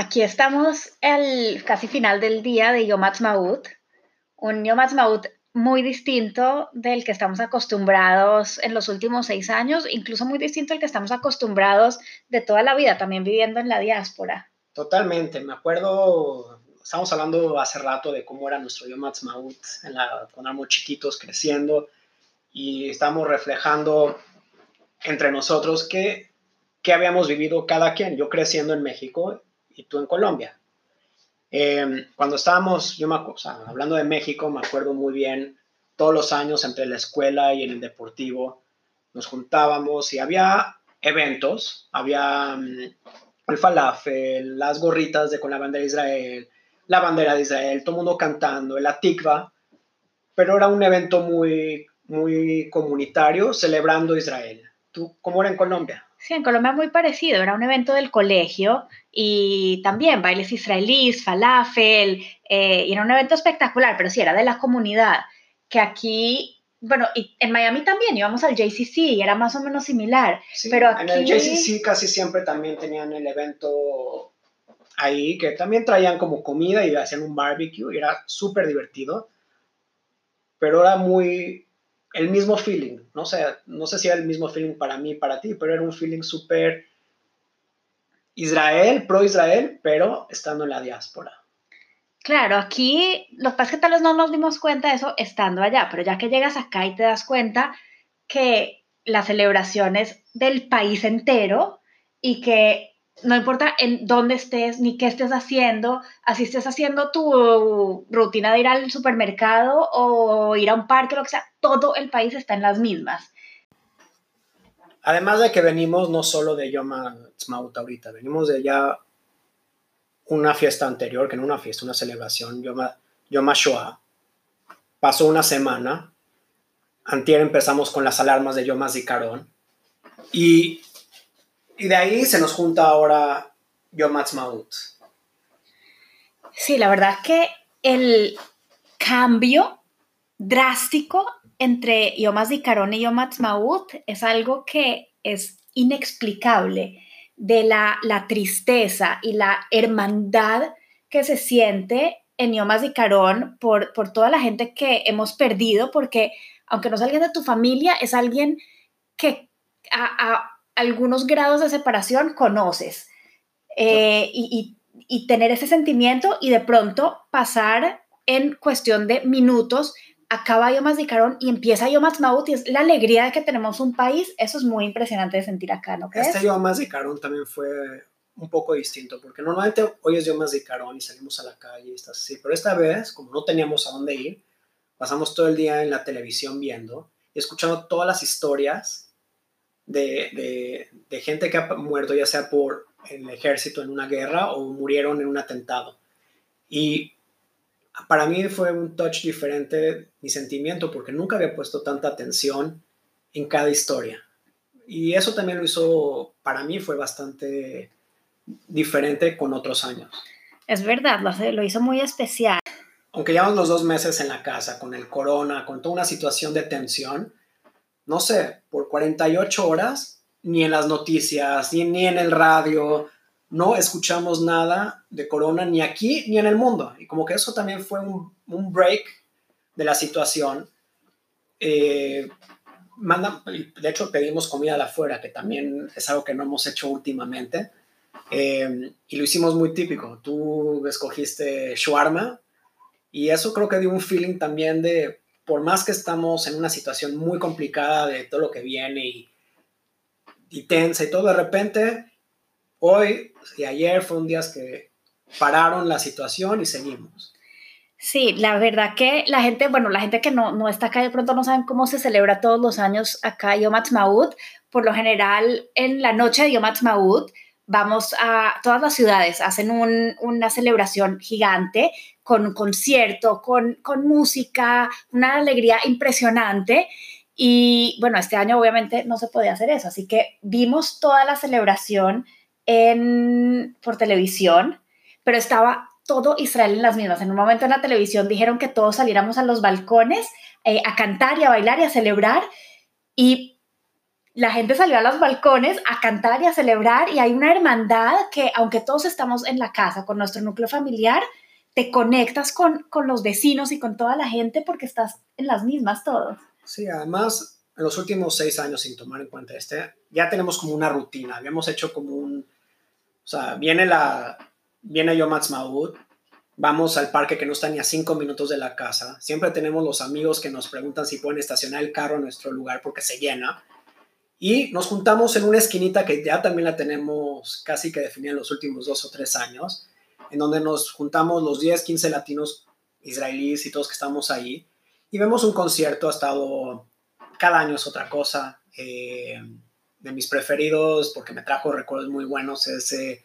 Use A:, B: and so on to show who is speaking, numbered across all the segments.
A: Aquí estamos el casi final del día de Yom Ha'atzmaut, un Yom Ha'atzmaut muy distinto del que estamos acostumbrados en los últimos seis años, incluso muy distinto al que estamos acostumbrados de toda la vida, también viviendo en la diáspora.
B: Totalmente, me acuerdo, estábamos hablando hace rato de cómo era nuestro Yom Ha'atzmaut cuando éramos chiquitos creciendo y estamos reflejando entre nosotros qué, qué habíamos vivido cada quien. Yo creciendo en México y tú en Colombia. Eh, cuando estábamos, yo me, hablando de México, me acuerdo muy bien, todos los años entre la escuela y en el deportivo, nos juntábamos y había eventos, había mm, el falafel, las gorritas de con la bandera de Israel, la bandera de Israel, todo el mundo cantando, el atikva, pero era un evento muy, muy comunitario celebrando Israel. ¿Tú cómo era en Colombia?
A: Sí, en Colombia muy parecido, era un evento del colegio y también bailes israelíes, falafel, eh, y era un evento espectacular, pero sí, era de la comunidad, que aquí, bueno, y en Miami también íbamos al JCC y era más o menos similar, pero aquí...
B: En el JCC casi siempre también tenían el evento ahí, que también traían como comida y hacían un barbecue y era súper divertido, pero era muy, el mismo feeling, no sé, no sé si era el mismo feeling para mí, para ti, pero era un feeling súper Israel, pro Israel, pero estando en la diáspora.
A: Claro, aquí lo que pasa es que tal vez no nos dimos cuenta de eso estando allá, pero ya que llegas acá y te das cuenta que la celebración es del país entero y que no importa en dónde estés ni qué estés haciendo, así estés haciendo tu rutina de ir al supermercado o ir a un parque, lo que sea, todo el país está en las mismas.
B: Además de que venimos no solo de Yom Ha'atzmaut ahorita, venimos de ya una fiesta anterior, que no una fiesta, una celebración, Yom, Yom HaShoah. Pasó una semana, antier empezamos con las alarmas de Yom HaZikaron, y y de ahí se nos junta ahora Yom Ha'atzmaut.
A: Sí, la verdad es que el cambio drástico entre Yom HaZikaron y Yom Ha'atzmaut es algo que es inexplicable de la, la, tristeza y la hermandad que se siente en Yom HaZikaron por, por toda la gente que hemos perdido, porque aunque no es alguien de tu familia, es alguien que a, algunos grados de separación conoces. Eh, y, tener ese sentimiento y de pronto pasar en cuestión de minutos acaba Yom Carón y empieza Yom Ha'atzmaut y es la alegría de que tenemos un país, eso es muy impresionante de sentir acá, ¿no crees?
B: Este Yom Carón también fue un poco distinto, porque normalmente hoy es Yom Carón y salimos a la calle y estás así, pero esta vez, como no teníamos a dónde ir, pasamos todo el día en la televisión viendo y escuchando todas las historias de, gente que ha muerto ya sea por el ejército en una guerra o murieron en un atentado. Y para mí fue un touch diferente mi sentimiento porque nunca había puesto tanta atención en cada historia. Y eso también lo hizo, para mí fue bastante diferente con otros años.
A: Es verdad, lo, hizo muy especial.
B: Aunque llevamos los dos meses en la casa con el corona, con toda una situación de tensión, no sé, por 48 horas, ni en las noticias, ni, ni en el radio, no escuchamos nada de corona ni aquí ni en el mundo. Y como que eso también fue un, break de la situación. Eh, de hecho, pedimos comida de afuera, que también es algo que no hemos hecho últimamente. Eh, y lo hicimos muy típico. Tú escogiste shawarma y eso creo que dio un feeling también de por más que estamos en una situación muy complicada de todo lo que viene y, y tensa y todo, de repente, hoy y ayer fueron días que pararon la situación y seguimos.
A: Sí, la verdad que la gente, bueno, la gente que no, no está acá de pronto no saben cómo se celebra todos los años acá Yom Ha'atzmaut. Por lo general, en la noche de Yom Ha'atzmaut vamos a todas las ciudades, hacen una celebración gigante con concierto, con, con música, una alegría impresionante. Y bueno, este año obviamente no se podía hacer eso, así que vimos toda la celebración en, por televisión, pero estaba todo Israel en las mismas. En un momento en la televisión dijeron que todos saliéramos a los balcones eh, a cantar y a bailar y a celebrar. Y la gente salió a los balcones a cantar y a celebrar y hay una hermandad que aunque todos estamos en la casa con nuestro núcleo familiar, te conectas con, con los vecinos y con toda la gente porque estás en las mismas todos.
B: Sí, además, en los últimos seis años, sin tomar en cuenta este, ya tenemos como una rutina, habíamos hecho como un, sea, viene la, viene Yom Ha'atzmaut, vamos al parque que no está ni a cinco minutos de la casa, siempre tenemos los amigos que nos preguntan si pueden estacionar el carro en nuestro lugar porque se llena, y nos juntamos en una esquinita que ya también la tenemos casi que definida en los últimos dos o tres años, en donde nos juntamos los 10, 15 latinos israelíes y todos que estamos ahí, y vemos un concierto, ha estado, cada año es otra cosa, eh, de mis preferidos, porque me trajo recuerdos muy buenos, ese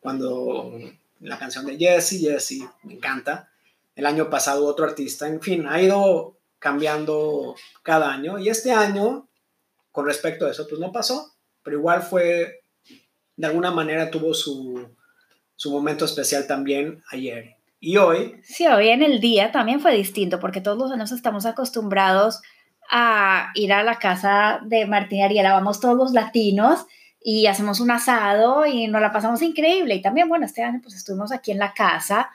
B: cuando la canción de Jesse, Jesse, me encanta. El año pasado otro artista, en fin, ha ido cambiando cada año y este año con respecto a eso, pues no pasó, pero igual fue, de alguna manera tuvo su, su momento especial también ayer. Y hoy...
A: Sí, hoy en el día también fue distinto, porque todos los años estamos acostumbrados ir a la casa de Martín y Ariela, vamos todos los latinos y hacemos un asado y nos la pasamos increíble. Y también, bueno, este año pues estuvimos aquí en la casa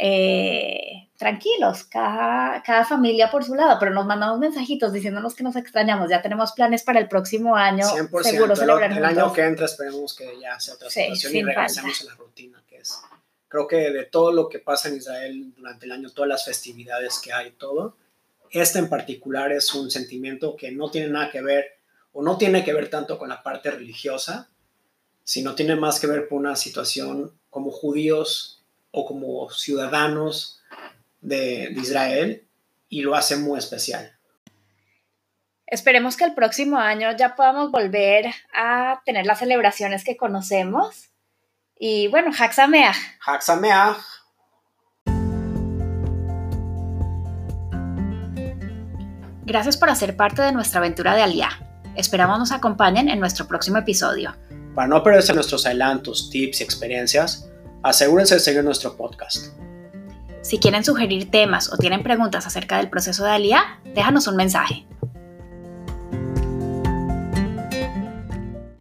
A: eh, tranquilos, cada, cada, familia por su lado, pero nos mandamos mensajitos diciéndonos que nos extrañamos, ya tenemos planes para el próximo año.
B: 100%, seguro el, el año que entra esperemos que ya sea otra situación y regresemos a la rutina, que es, creo que de todo lo que pasa en Israel durante el año, todas las festividades que hay, todo, este en particular es un sentimiento que no tiene nada que ver o no tiene que ver tanto con la parte religiosa, sino tiene más que ver con una situación como judíos o como ciudadanos de, Israel y lo hace muy especial.
A: Esperemos que el próximo año ya podamos volver a tener las celebraciones que conocemos. Y bueno, Haxameach.
B: Haxameach.
A: Gracias por hacer parte de nuestra aventura de Aliá. Esperamos nos acompañen en nuestro próximo episodio.
B: Para no perderse nuestros adelantos, tips y experiencias, asegúrense de seguir nuestro podcast.
A: Si quieren sugerir temas o tienen preguntas acerca del proceso de Alía, déjanos un mensaje.